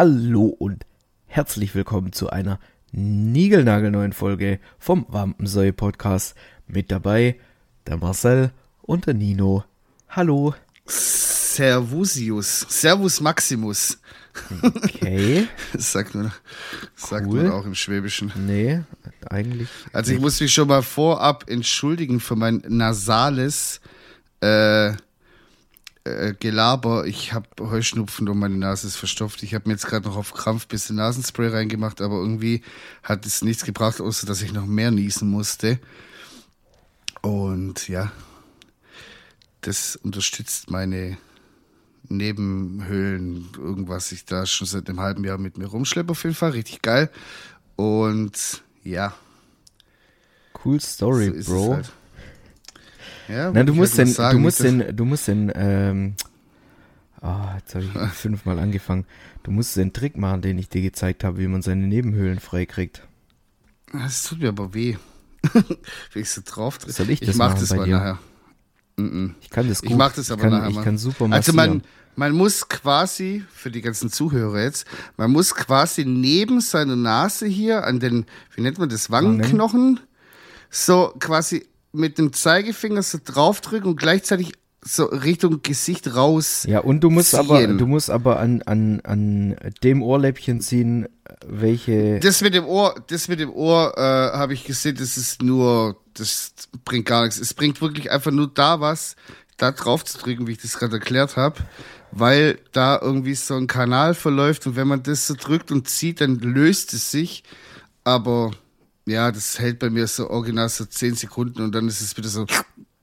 Hallo und herzlich willkommen zu einer niegelnagelneuen Folge vom Wampensäue Podcast. Mit dabei der Marcel und der Nino. Hallo. Servusius. Servus Maximus. Okay. Das sagt man, sagt Cool. man auch im Schwäbischen. Nee, eigentlich. Also ich muss mich schon mal vorab entschuldigen für mein nasales äh, äh, Gelaber. Ich habe Heuschnupfen und meine Nase ist verstopft. Ich habe mir jetzt gerade noch auf Krampf ein bisschen Nasenspray reingemacht, aber irgendwie hat es nichts gebracht, außer dass ich noch mehr niesen musste. Und ja, das unterstützt meine Nebenhöhlen, irgendwas ich da schon seit einem halben Jahr mit mir rumschleppe, auf jeden Fall. Richtig geil. Und ja, Cool Story, so Bro. halt. Ja, Na, du ich musst den, sagen. du musst Nicht, den, du musst den, ähm, ah, jetzt habe ich fünfmal angefangen. Du musst den Trick machen, den ich dir gezeigt habe, wie man seine Nebenhöhlen freikriegt. dass- Das tut mir aber weh. Wenn ich so drauf drücke. Soll ich das mach machen das bei mal dir? nachher. Mm-mm. Ich kann das gut. Ich mach das aber kann, nachher Ich kann super Also massieren. man, man muss quasi, für die ganzen Zuhörer jetzt, man muss quasi neben seiner Nase hier an den, wie nennt man das, Wangenknochen, so quasi mit dem Zeigefinger so draufdrücken und gleichzeitig so Richtung Gesicht raus. Ja, und du musst aber, ziehen. du musst aber an, an, an dem Ohrläppchen ziehen, welche. Das mit dem Ohr, das mit dem Ohr äh, habe ich gesehen, das ist nur, das bringt gar nichts. Es bringt wirklich einfach nur da was, da drauf zu drücken, wie ich das gerade erklärt habe, weil da irgendwie so ein Kanal verläuft und wenn man das so drückt und zieht, dann löst es sich. Aber ja, das hält bei mir so original so 10 Sekunden und dann ist es wieder so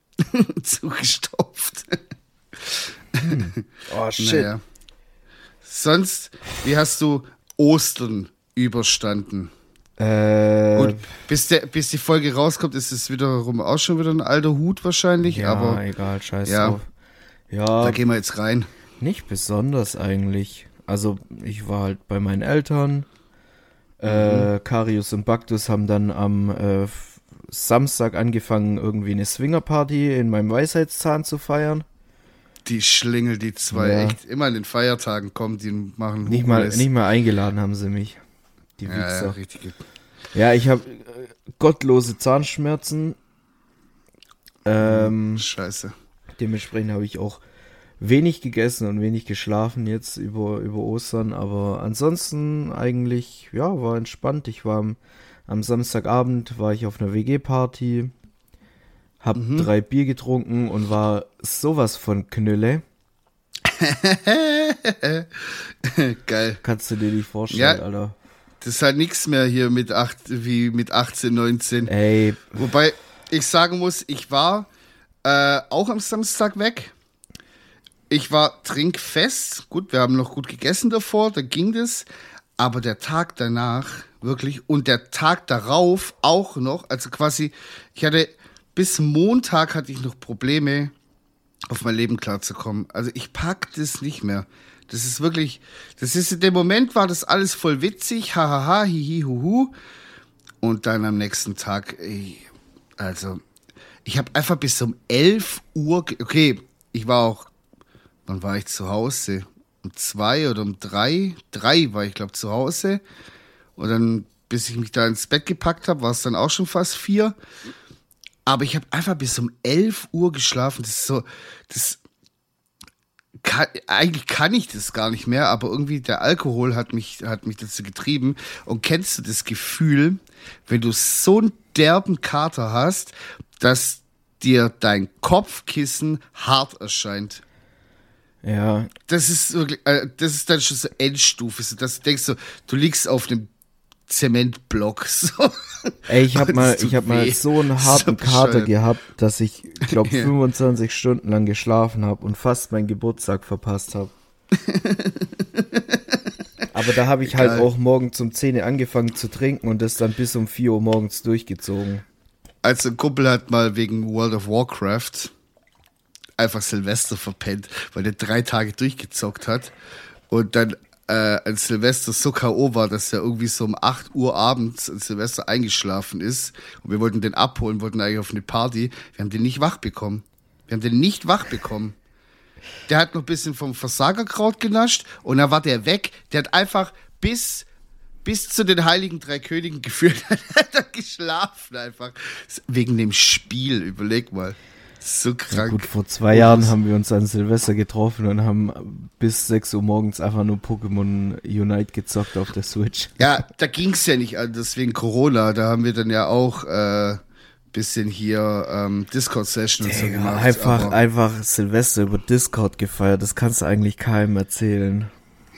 zugestopft. oh Naja. Sonst, wie hast du Ostern überstanden? Äh, Gut, bis, der, bis die Folge rauskommt, ist es wiederum auch schon wieder ein alter Hut wahrscheinlich, ja, aber egal, scheiß ja. drauf. Ja, da gehen wir jetzt rein. nicht besonders eigentlich. Also, ich war halt bei meinen Eltern. Äh, Karius und Baktus haben dann am äh, Samstag angefangen, irgendwie eine Swingerparty in meinem Weisheitszahn zu feiern. Die Schlingel, die zwei, Ja. echt immer an den Feiertagen kommen, die machen Nicht mal, nicht mal eingeladen haben sie mich. Die ja, ja, richtig. Ja, ich habe äh, gottlose Zahnschmerzen. Ähm, Scheiße. dementsprechend habe ich auch wenig gegessen und wenig geschlafen jetzt über, über Ostern. Aber ansonsten eigentlich, ja, war entspannt. Ich war am, am Samstagabend, war ich auf einer WG-Party, hab Mhm. drei Bier getrunken und war sowas von Knülle. Geil. Kannst du dir nicht vorstellen, Ja. Alter. Das ist halt nichts mehr hier mit acht, wie mit 18, 19. Ey, Wobei ich sagen muss, ich war äh, auch am Samstag weg. Ich war trinkfest. Gut, wir haben noch gut gegessen davor, da ging das. Aber der Tag danach, wirklich, und der Tag darauf auch noch, also quasi, ich hatte, bis Montag hatte ich noch Probleme, auf mein Leben klarzukommen. Also ich pack das nicht mehr. Das ist wirklich, das ist in dem Moment war das alles voll witzig, hahaha, hihi, huhu. Und dann am nächsten Tag, ey, also, ich habe einfach bis um 11 Uhr, okay, ich war auch, wann war ich zu Hause? Um zwei oder um drei? Drei war ich, glaube zu Hause. Und dann, bis ich mich da ins Bett gepackt habe, war es dann auch schon fast vier. Aber ich habe einfach bis um 11 Uhr geschlafen. Das ist so, das, kann, eigentlich kann ich das gar nicht mehr, aber irgendwie der Alkohol hat mich, hat mich dazu getrieben. Und kennst du das Gefühl, wenn du so einen derben Kater hast, dass dir dein Kopfkissen hart erscheint? Ja, Das ist wirklich, äh, das ist dann schon so Endstufe, so dass du denkst so, du liegst auf einem Zementblock. So. Ey, ich hab Und mal, ich hab mal so einen So harten Kater bescheuert. gehabt, dass ich, glaube Ja. 25 Stunden lang geschlafen habe und fast meinen Geburtstag verpasst habe. Aber da habe ich halt Geil. auch morgen zum 10 angefangen zu trinken und das dann bis um 4 Uhr morgens durchgezogen. Also ein Kumpel hat mal wegen World of Warcraft einfach Silvester verpennt, weil der drei Tage durchgezockt hat und dann äh, an Silvester so K.O. war, dass er irgendwie so um 8 Uhr abends an Silvester eingeschlafen ist und wir wollten den abholen, wollten eigentlich auf eine Party. Wir haben den nicht wach bekommen. Wir haben den nicht wach bekommen. der hat noch ein bisschen vom Versagerkraut genascht und dann war der weg. Der hat einfach bis, bis zu den Heiligen Drei Königen geführt, hat er geschlafen einfach. Wegen dem Spiel, überleg mal. So krank. Gut, vor zwei Jahren haben wir uns an Silvester getroffen und haben bis 6 Uhr morgens einfach nur Pokémon Unite gezockt auf der Switch. Ja, da ging es ja nicht anders wegen Corona. Da haben wir dann ja auch äh, bisschen hier ähm, Discord-Session und so gemacht. Einfach, einfach Silvester über Discord gefeiert. Das kannst du eigentlich keinem erzählen.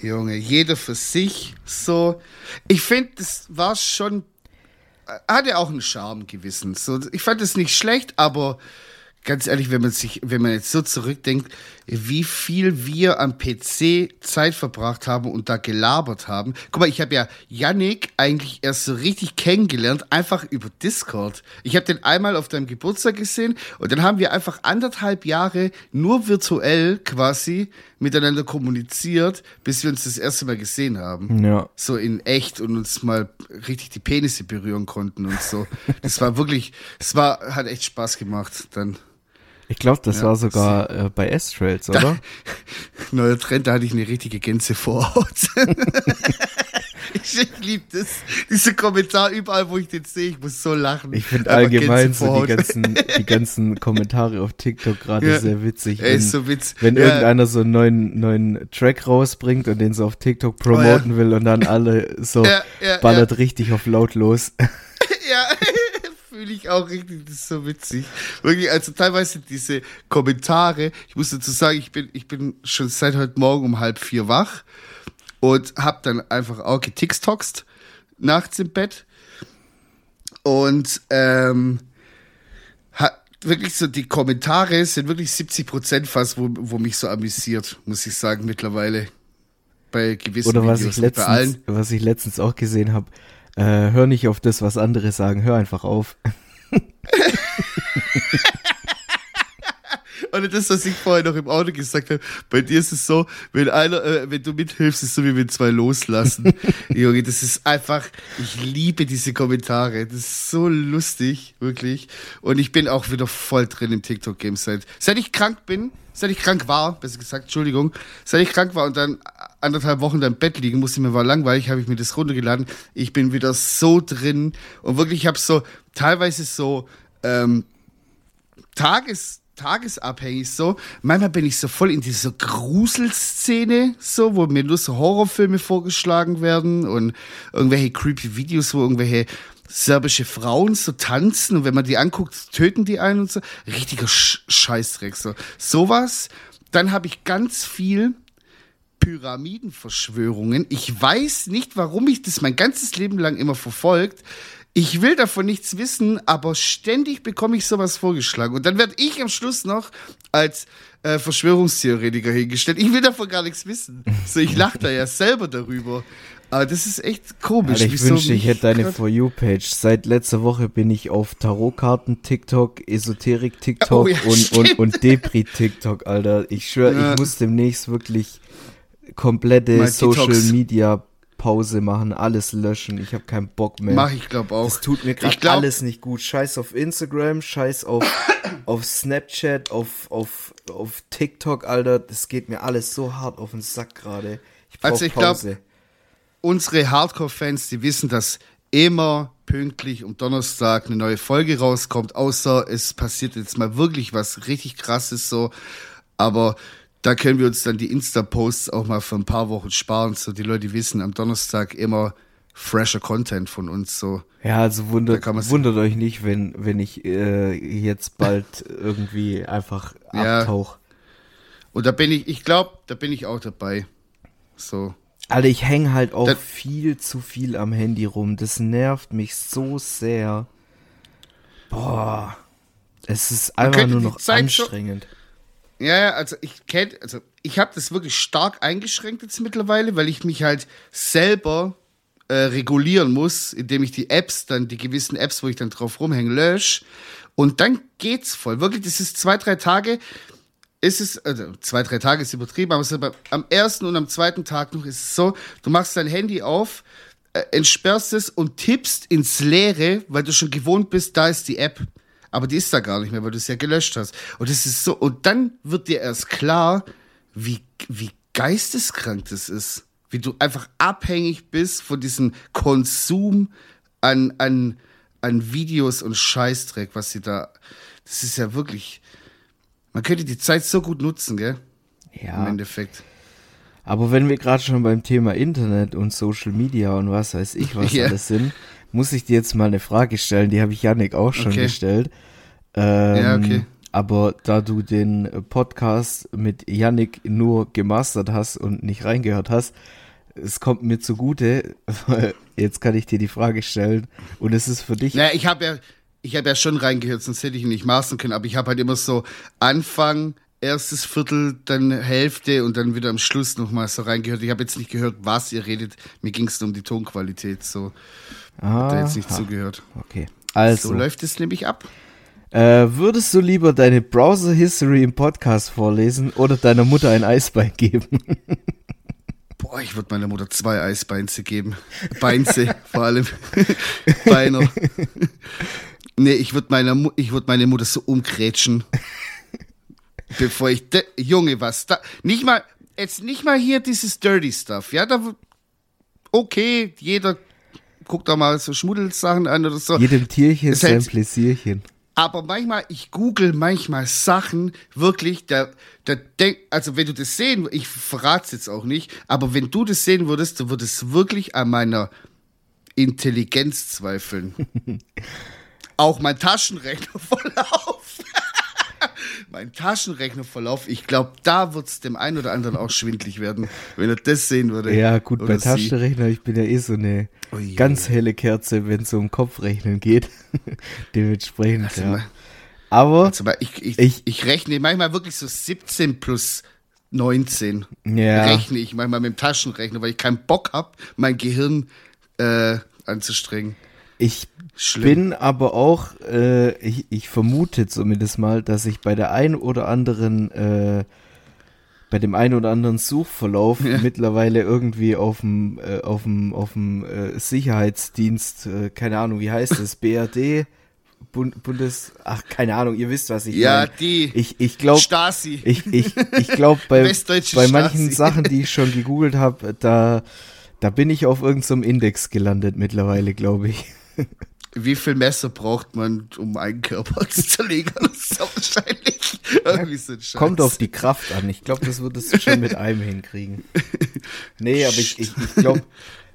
Junge, jeder für sich so. Ich finde, das war schon, äh, hat ja auch einen Charme gewissen. So, ich fand es nicht schlecht, aber ganz ehrlich, wenn man sich, wenn man jetzt so zurückdenkt, wie viel wir am PC Zeit verbracht haben und da gelabert haben. Guck mal, ich habe ja Yannick eigentlich erst so richtig kennengelernt, einfach über Discord. Ich habe den einmal auf deinem Geburtstag gesehen und dann haben wir einfach anderthalb Jahre nur virtuell quasi miteinander kommuniziert, bis wir uns das erste Mal gesehen haben. Ja. So in echt und uns mal richtig die Penisse berühren konnten und so. Das war wirklich, es war, hat echt Spaß gemacht dann. Ich glaube, das ja, war sogar äh, bei S-Trails, oder? Neuer Trend, da hatte ich eine richtige Gänse Gänsevorhaut. ich liebe das. Diese Kommentar überall, wo ich den sehe, ich muss so lachen. Ich finde allgemein so die ganzen, die ganzen Kommentare auf TikTok gerade ja. sehr witzig. Wenn, ist so witzig. wenn ja. irgendeiner so einen neuen, neuen Track rausbringt und den so auf TikTok promoten oh, will und dann alle so ballert richtig auf laut los. Ja fühle ich auch richtig, das ist so witzig. Wirklich, also teilweise diese Kommentare, ich muss dazu sagen, ich bin, ich bin schon seit heute Morgen um halb vier wach und hab dann einfach auch getixtoxt nachts im Bett und ähm, hat wirklich so die Kommentare sind wirklich 70 Prozent fast, wo, wo mich so amüsiert, muss ich sagen mittlerweile bei gewissen Oder was Videos, ich letztens, was ich letztens auch gesehen habe, äh, hör nicht auf das, was andere sagen, hör einfach auf. Und das, was ich vorher noch im Auto gesagt habe, bei dir ist es so, wenn einer, äh, wenn du mithilfst, ist es so wie wenn zwei loslassen. Junge, das ist einfach, ich liebe diese Kommentare. Das ist so lustig, wirklich. Und ich bin auch wieder voll drin im TikTok-Game seit, seit ich krank bin, seit ich krank war, besser gesagt, Entschuldigung, seit ich krank war und dann anderthalb Wochen im Bett liegen musste, mir war langweilig, habe ich mir das runtergeladen. Ich bin wieder so drin und wirklich, ich habe so teilweise so ähm, Tages tagesabhängig so. Manchmal bin ich so voll in dieser Gruselszene, so, wo mir nur so Horrorfilme vorgeschlagen werden und irgendwelche creepy Videos, wo irgendwelche serbische Frauen so tanzen und wenn man die anguckt, töten die einen und so. Richtiger Sch Scheißdreck, so. Sowas. Dann habe ich ganz viel Pyramidenverschwörungen. Ich weiß nicht, warum ich das mein ganzes Leben lang immer verfolgt. Ich will davon nichts wissen, aber ständig bekomme ich sowas vorgeschlagen. Und dann werde ich am Schluss noch als äh, Verschwörungstheoretiker hingestellt. Ich will davon gar nichts wissen. So, ich lache da ja selber darüber. Aber das ist echt komisch. Alter, ich wünschte, ich hätte deine For You-Page. Seit letzter Woche bin ich auf Tarotkarten-TikTok, Esoterik-TikTok oh, ja, und, und, und Depri-TikTok, Alter. Ich schwöre, ja. ich muss demnächst wirklich komplette Social-Media Pause machen, alles löschen. Ich habe keinen Bock mehr. Mach ich glaube auch. Es tut mir gerade alles nicht gut. Scheiß auf Instagram, scheiß auf, auf Snapchat, auf, auf, auf TikTok, Alter. Das geht mir alles so hart auf den Sack gerade. Ich brauch also ich glaube, unsere Hardcore-Fans, die wissen, dass immer pünktlich um Donnerstag eine neue Folge rauskommt, außer es passiert jetzt mal wirklich was richtig krasses so. Aber da können wir uns dann die Insta-Posts auch mal für ein paar Wochen sparen, so die Leute wissen am Donnerstag immer fresher Content von uns so. Ja, also wundert, wundert euch nicht, wenn, wenn ich äh, jetzt bald irgendwie einfach ja. abtauche. Und da bin ich, ich glaube, da bin ich auch dabei. So. Alter, ich hänge halt auch da, viel zu viel am Handy rum. Das nervt mich so sehr. Boah. Es ist einfach nur noch anstrengend. Schon, ja, ja, also ich kenne, also ich habe das wirklich stark eingeschränkt jetzt mittlerweile, weil ich mich halt selber äh, regulieren muss, indem ich die Apps, dann die gewissen Apps, wo ich dann drauf rumhänge, lösche. Und dann geht's voll. Wirklich, das ist zwei, drei Tage. Ist es, also zwei, drei Tage ist übertrieben, aber, aber am ersten und am zweiten Tag noch ist es so, du machst dein Handy auf, äh, entsperrst es und tippst ins Leere, weil du schon gewohnt bist, da ist die App. Aber die ist da gar nicht mehr, weil du es ja gelöscht hast. Und das ist so, und dann wird dir erst klar, wie, wie geisteskrank das ist. Wie du einfach abhängig bist von diesem Konsum an, an, an Videos und Scheißdreck, was sie da. Das ist ja wirklich. Man könnte die Zeit so gut nutzen, gell? Ja. Im Endeffekt. Aber wenn wir gerade schon beim Thema Internet und Social Media und was weiß ich was Ja. alles sind, muss ich dir jetzt mal eine Frage stellen, die habe ich Yannick auch schon Okay. gestellt. Ähm, Ja, okay. Aber da du den Podcast mit Yannick nur gemastert hast und nicht reingehört hast, es kommt mir zugute, weil jetzt kann ich dir die Frage stellen und es ist für dich Naja, ich habe ja, ich habe ja schon reingehört, sonst hätte ich ihn nicht mastern können, aber ich habe halt immer so Anfang, erstes Viertel, dann Hälfte und dann wieder am Schluss nochmal so reingehört. Ich habe jetzt nicht gehört, was ihr redet. Mir ging es nur um die Tonqualität, so. Hab da jetzt nicht zugehört. Okay. So Also, läuft es nämlich ab. äh, würdest du lieber deine Browser History im Podcast vorlesen oder deiner Mutter ein Eisbein geben? Boah, ich würde meiner Mutter zwei Eisbeinze geben. Beinze, vor allem. Beiner. Nee, ich würde meiner Mu ich würd meine Mutter so umgrätschen. Bevor ich, Junge, was da, nicht mal, jetzt nicht mal hier dieses Dirty Stuff, ja, da, okay, jeder guckt da mal so Schmuddelsachen an oder so. Jedem Tierchen Es sein hält- Pläsierchen. Aber manchmal, ich google manchmal Sachen, wirklich, da, da denk, also wenn du das sehen, ich verrat's jetzt auch nicht, aber wenn du das sehen würdest, du würdest wirklich an meiner Intelligenz zweifeln. auch mein Taschenrechnerverlauf. mein Taschenrechnerverlauf, ich glaube, da wird's dem einen oder anderen auch schwindlig werden, wenn er das sehen würde. Ja, gut, bei sie. Taschenrechner, ich bin ja eh so eine Ui. ganz helle Kerze, wenn es um Kopfrechnen geht. Dementsprechend, Also ja. mal- Aber, Also, aber ich, ich, Ich- ich, rechne manchmal wirklich so 17 plus 19. ja, rechne ich manchmal mit dem Taschenrechner, weil ich keinen Bock hab, mein Gehirn äh, anzustrengen. ich Schlimm. bin aber auch, äh, ich, ich vermute zumindest mal, dass ich bei der ein oder anderen, äh, bei dem einen oder anderen Suchverlauf Ja. mittlerweile irgendwie auf dem, äh, auf dem, auf dem äh, Sicherheitsdienst, äh, keine Ahnung, wie heißt es, BRD, Bund, Bundes, ach, keine Ahnung, ihr wisst, was ich Ja, meine. die Ich, ich glaube, Stasi. Ich, ich, ich glaube, bei, bei manchen Stasi. Sachen, die ich schon gegoogelt habe, da, da bin ich auf irgendeinem Index gelandet mittlerweile, glaube ich. Wie viel Messer braucht man, um einen Körper zu zerlegen? Das ist wahrscheinlich irgendwie so ein Scheiß. Kommt auf die Kraft an. Ich glaube, das würdest du schon mit einem hinkriegen. Nee, aber ich, ich, ich glaube,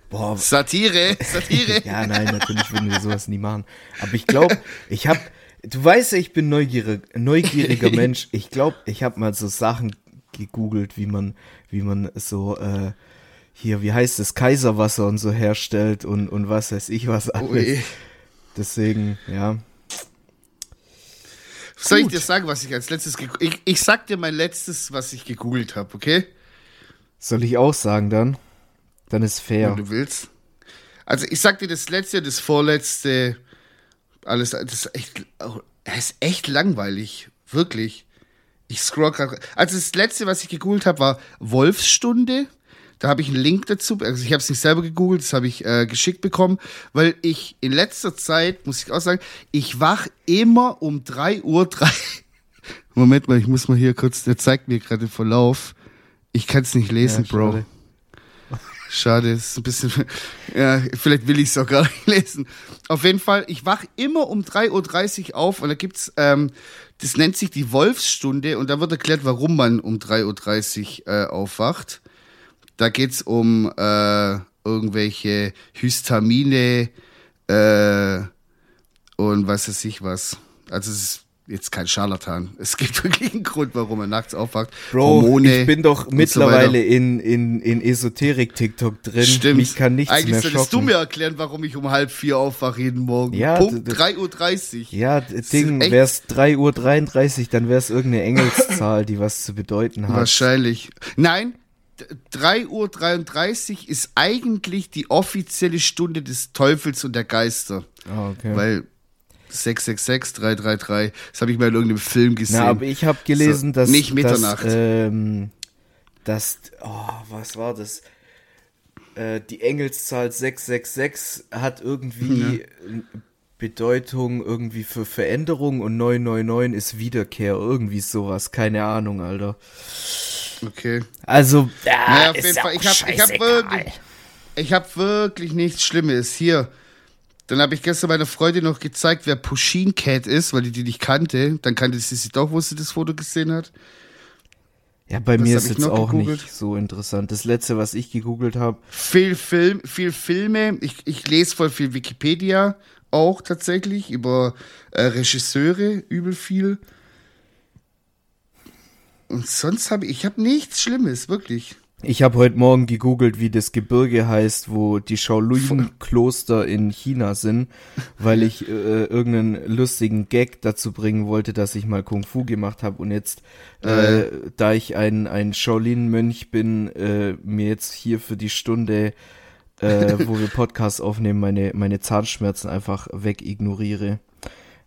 boah, Satire, Satire. ja, nein, natürlich würden wir sowas nie machen. Aber ich glaube, ich habe, du weißt ja, ich bin neugierig, neugieriger Mensch. Ich glaube, ich habe mal so Sachen gegoogelt, wie man, wie man so, äh, hier, wie heißt es, Kaiserwasser und so herstellt und, und was weiß ich was alles. Ui. Deswegen, ja. Soll ich Gut. dir sagen, was ich als letztes gegoogelt ich, ich sag dir mein letztes, was ich gegoogelt habe, okay? Soll ich auch sagen dann? Dann ist fair. Wenn du willst. Also ich sag dir das letzte, das vorletzte, alles, das ist echt, oh, es ist echt langweilig, wirklich. Ich scroll gerade. Also das letzte, was ich gegoogelt habe, war Wolfsstunde. Da habe ich einen Link dazu. Also ich habe es nicht selber gegoogelt, das habe ich äh, geschickt bekommen, weil ich in letzter Zeit, muss ich auch sagen, ich wach immer um 3 Uhr. 3 Moment mal, ich muss mal hier kurz, der zeigt mir gerade den Verlauf. Ich kann es nicht lesen, Ja, Bro. schade. Schade, es ist ein bisschen. Ja, vielleicht will ich es auch gar nicht lesen. Auf jeden Fall, ich wach immer um 3.30 Uhr auf und da gibt's, ähm, das nennt sich die Wolfsstunde und da wird erklärt, warum man um 3.30 Uhr äh, aufwacht. Da geht's um äh, irgendwelche Histamine äh, und was weiß ich was. Also es ist jetzt kein Scharlatan. Es gibt wirklich einen Grund, warum man nachts aufwacht. Bro, Hormone ich bin doch so mittlerweile weiter. in, in, in Esoterik-TikTok drin. Stimmt. Mich kann nichts Eigentlich mehr solltest schocken. du mir erklären, warum ich um halb vier aufwache jeden Morgen. Ja, Punkt d- d- 3.30 Uhr. ja, d- Ding, echt- wär's 3.33 Uhr, dann wär's irgendeine Engelszahl, die was zu bedeuten hat. Wahrscheinlich. Nein, 3.33 Uhr ist eigentlich die offizielle Stunde des Teufels und der Geister. Ah, okay. Weil 666, 333, das habe ich mal in irgendeinem Film gesehen. Na, aber ich habe gelesen, So, dass nicht Mitternacht. Dass, ähm, dass, oh, was war das? Äh, die Engelszahl 666 hat irgendwie ein Bedeutung irgendwie für Veränderung und 999 ist Wiederkehr. Irgendwie sowas. Keine Ahnung, Alter. Okay. Also, ja, Naja, auf ist jeden Fall. Ich habe ich hab wirklich, ich hab wirklich nichts Schlimmes. Hier. Dann habe ich gestern meiner Freundin noch gezeigt, wer Pusheen Cat ist, weil die die nicht kannte. Dann kannte sie sie doch, wo sie das Foto gesehen hat. Ja, bei Das mir ist jetzt auch gegoogelt. nicht so interessant. Das letzte, was ich gegoogelt habe, Viel Film, viel Filme. Ich, ich lese voll viel Wikipedia auch tatsächlich über äh, Regisseure, übel viel. Und sonst habe ich, ich habe nichts Schlimmes, wirklich. Ich habe heute Morgen gegoogelt, wie das Gebirge heißt, wo die Shaolin-Kloster in China sind, weil ich äh, irgendeinen lustigen Gag dazu bringen wollte, dass ich mal Kung Fu gemacht habe und jetzt, äh, da ich ein, ein Shaolin-Mönch bin, äh, mir jetzt hier für die Stunde, äh, wo wir Podcast aufnehmen, meine, meine Zahnschmerzen einfach wegignoriere.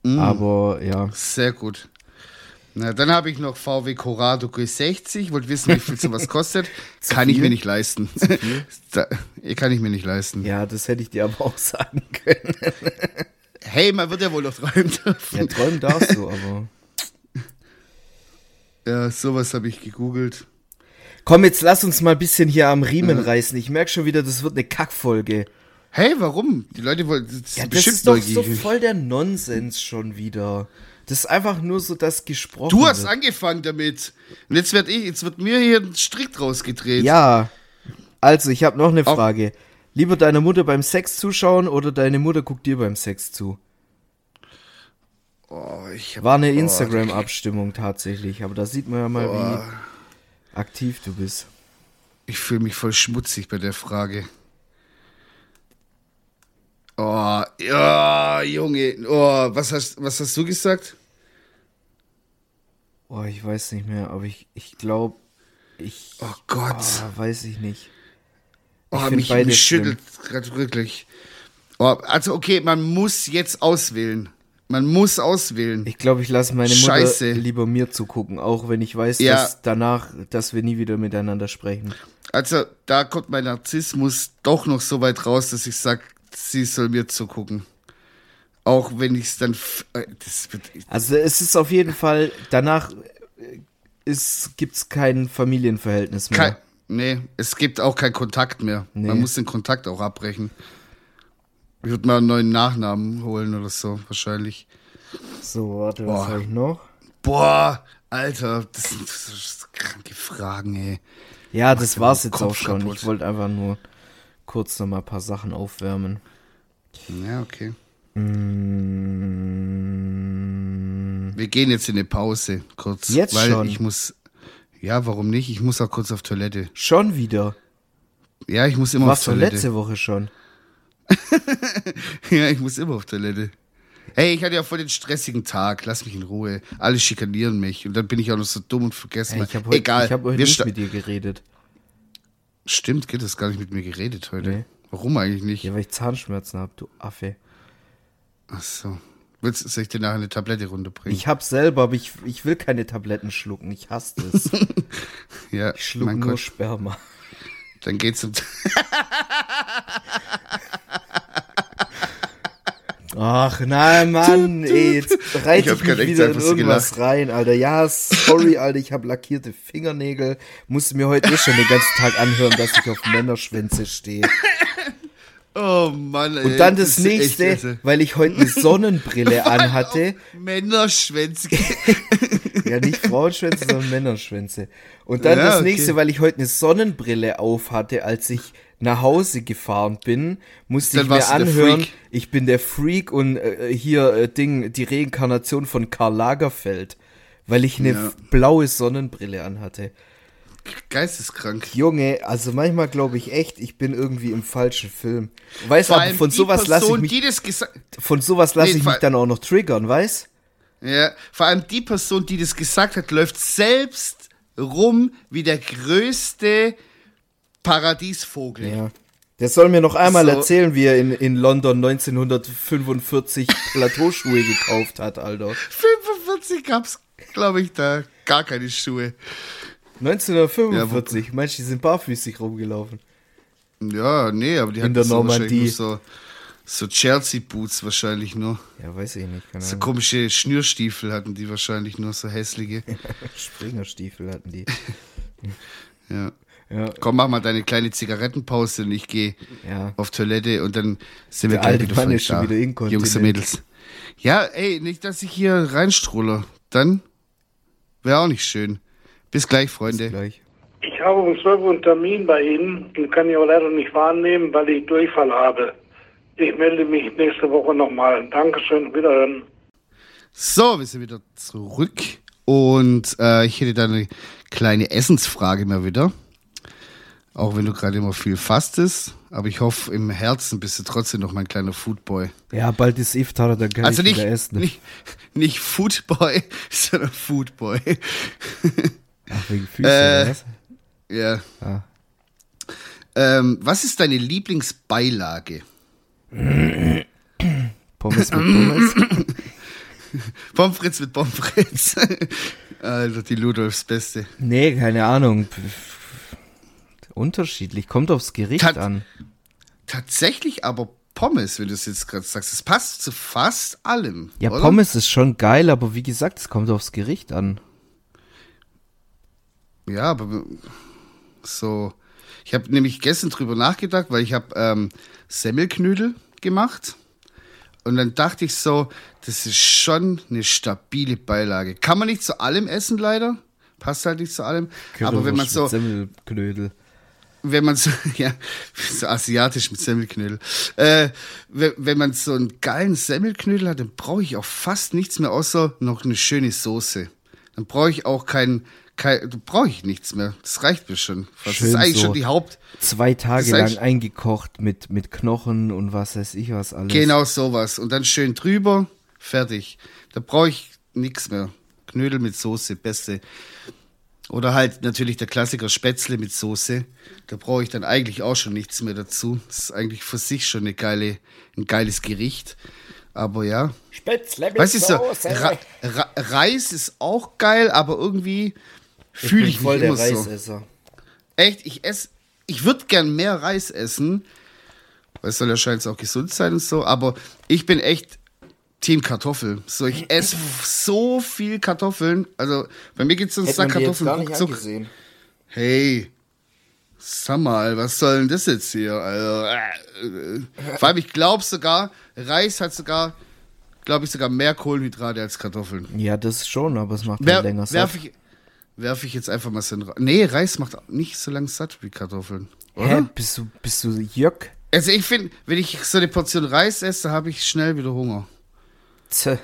Aber ja, Sehr gut. Na, dann habe ich noch VW Corrado G60. Wollt wissen, wie viel sowas kostet? kann ich viel? mir nicht leisten. da, kann ich mir nicht leisten. ja, das hätte ich dir aber auch sagen können. Hey, man wird ja wohl noch träumen dürfen. Ja, träumen darfst du, aber. Ja, sowas habe ich gegoogelt. Komm, jetzt lass uns mal ein bisschen hier am Riemen reißen. Ich merke schon wieder, das wird eine Kackfolge. Hey, warum? Die Leute wollen das ist Ja, das bestimmt ist doch so voll der Nonsens schon wieder. Das ist einfach nur so das gesprochen. Du hast wird. angefangen damit. Und jetzt wird ich, jetzt wird mir hier ein Strick draus gedreht. Ja. Also, ich habe noch eine Frage. Lieber deiner Mutter beim Sex zuschauen oder deine Mutter guckt dir beim Sex zu? Oh, ich hab, War eine oh, Instagram-Abstimmung tatsächlich, aber da sieht man ja mal, wie aktiv du bist. Ich fühle mich voll schmutzig bei der Frage. Oh, ja, Junge. Oh, was hast, was hast du gesagt? Oh, ich weiß nicht mehr, aber ich, ich glaube, ich. Oh Gott. Ah, weiß ich nicht. Oh, find mich, mich schüttelt gerade wirklich. Oh, also, okay, man muss jetzt auswählen. Man muss auswählen. Ich glaube, ich lasse meine Mutter Scheiße. lieber mir zugucken, auch wenn ich weiß, Ja. dass danach, dass wir nie wieder miteinander sprechen. Also, da kommt mein Narzissmus doch noch so weit raus, dass ich sage, sie soll mir zugucken. Auch wenn ich es dann. äh, Also es ist auf jeden Fall, danach äh, ist, gibt's kein Familienverhältnis mehr. kein, nee, es gibt auch keinen Kontakt mehr. Nee. Man muss den Kontakt auch abbrechen. Ich würde mal einen neuen Nachnamen holen oder so, wahrscheinlich. So, warte, was Boah. habe ich noch? Boah, Alter, das sind, das sind kranke Fragen, ey. Ja, das dir war's jetzt Kopf auch schon. kaputt. Ich wollte einfach nur kurz noch mal ein paar Sachen aufwärmen. Ja, okay. Mm, Wir gehen jetzt in eine Pause, kurz. Jetzt weil schon? ich muss. Ja, warum nicht? Ich muss auch kurz auf Toilette. schon wieder. Ja, ich muss immer Warst auf du Toilette. letzte Woche schon? Ja, ich muss immer auf Toilette. Hey, ich hatte ja voll den stressigen Tag. Lass mich in Ruhe. Alle schikanieren mich. Und dann bin ich auch noch so dumm und vergesse Ey, mal. ich habe heute, Egal. ich hab heute nicht mit dir geredet. Stimmt, geht das gar nicht mit mir geredet heute. Nee. Warum eigentlich nicht? Ja, weil ich Zahnschmerzen hab, du Affe. Ach so. Willst, soll ich dir nachher eine Tablette runterbringen? Ich hab selber, aber ich, ich will keine Tabletten schlucken. Ich hasse das. ja, Ich schluck nur Gott. Sperma. Dann geht's um. Ach nein, Mann, ey, jetzt reite Ich hab ich, mich echt wieder in irgendwas rein, Alter. Ja, sorry, Alter, ich habe lackierte Fingernägel. Musste mir heute eh schon den ganzen Tag anhören, dass ich auf Männerschwänze stehe. Oh Mann, ey. Und dann das, echt, nächste, also- weil ich heute eine Sonnenbrille anhatte. Männerschwänze. Ja, nicht Frauenschwänze, sondern Männerschwänze. Und dann Ja, das okay. nächste, weil ich heute eine Sonnenbrille auf hatte, als ich nach Hause gefahren bin, musste Dann ich mir anhören, ich bin der Freak und äh, hier äh, Ding, die Reinkarnation von Karl Lagerfeld, weil ich eine Ja. blaue Sonnenbrille anhatte. Geisteskrank. Junge, also manchmal glaube ich echt, ich bin irgendwie im falschen Film. Weißt du, von sowas lasse ich mich, von sowas lasse Nee, ich mich dann auch noch triggern, weißt? Ja, vor allem die Person, die das gesagt hat, läuft selbst rum wie der größte Paradiesvogel. Ja. Der soll mir noch einmal So. erzählen, wie er in, in London 1945 Plateauschuhe gekauft hat, Alter. 45 gab's, glaube ich, da gar keine Schuhe. 1945, meinst du, die sind barfüßig rumgelaufen? Ja, nee, aber die In hatten der so wahrscheinlich Normandie. nur so, So Chelsea-Boots wahrscheinlich nur. Ja, weiß ich nicht. Keine So komische Schnürstiefel hatten die wahrscheinlich nur, so hässliche. Springerstiefel hatten die. Ja. Ja, Komm, mach mal deine kleine Zigarettenpause und ich gehe ja. auf Toilette und dann sind wir Der alte gleich wieder Mann ist schon da. wieder inkontinent. Jungs und Mädels. Ja, ey, nicht, dass ich hier reinstrulle. Dann wäre auch nicht schön. Bis gleich, Freunde. Gleich. Ich habe um 12 Uhr einen Termin bei Ihnen, den kann ich aber leider nicht wahrnehmen, weil ich Durchfall habe. Ich melde mich nächste Woche nochmal. Dankeschön, wiederhören. So, wir sind wieder zurück und äh, ich hätte da eine kleine Essensfrage mal wieder. Auch wenn du gerade immer viel fastest, aber ich hoffe, im Herzen bist du trotzdem noch mein kleiner Foodboy. Ja, bald ist Iftar, dann kann Also ich nicht, wieder essen. nicht, nicht Foodboy, sondern Foodboy. Ach, wegen Füßen, Äh, ja. Ah. Ähm, was ist deine Lieblingsbeilage? Pommes mit Pommes. Pommes frites mit Pommes frites. Alter, die Ludolfs Beste. nee, keine Ahnung. Unterschiedlich. Kommt aufs Gericht Tat- an. Tatsächlich aber Pommes, wenn du es jetzt gerade sagst. Das passt zu fast allem. Ja, oder? Pommes ist schon geil, aber wie gesagt, es kommt aufs Gericht an. Ja, aber so. Ich habe nämlich gestern drüber nachgedacht, weil ich habe ähm, Semmelknödel gemacht. Und dann dachte ich so, das ist schon eine stabile Beilage. Kann man nicht zu allem essen, leider. Passt halt nicht zu allem. aber wenn man so, Semmelknödel. Wenn man so, ja, so asiatisch mit Semmelknödel. Äh, wenn, wenn man so einen geilen Semmelknödel hat, dann brauche ich auch fast nichts mehr, außer noch eine schöne Soße. Dann brauche ich auch kein, kein brauche ich nichts mehr. Das reicht mir schon. Das Schön ist eigentlich so. schon die Haupt. Zwei Tage lang eingekocht mit, mit Knochen und was weiß ich was alles. Genau sowas. Und dann schön drüber, fertig. Da brauche ich nichts mehr. Knödel mit Soße, beste. Oder halt natürlich der Klassiker Spätzle mit Soße. Da brauche ich dann eigentlich auch schon nichts mehr dazu. Das ist eigentlich für sich schon eine geile, ein geiles Gericht. Aber ja. Spätzle mit Weißt du, so, Ra Ra Reis ist auch geil, aber irgendwie fühle ich, voll mich der immer so. Reisesser. Echt, ich esse, ich würde gern mehr Reis essen, weil es soll ja scheint auch gesund sein und so, aber ich bin echt Team Kartoffel. So, ich esse so viel Kartoffeln. Also, bei mir gibt es einen Sack Kartoffeln gar nicht ruckzuck. angesehen. Hey, sag mal, was soll denn das jetzt hier? Also, äh, äh, vor allem, ich glaube sogar, Reis hat sogar, glaube ich, sogar mehr Kohlenhydrate als Kartoffeln. Ja, das schon, aber es macht Wer, länger satt. ich, werf ich jetzt einfach mal so Nee, Reis macht nicht so lang satt wie Kartoffeln. Hä? Oder? Bist du, bist du Jöck? Also ich finde, wenn ich so eine Portion Reis esse, habe ich schnell wieder Hunger. Zäh.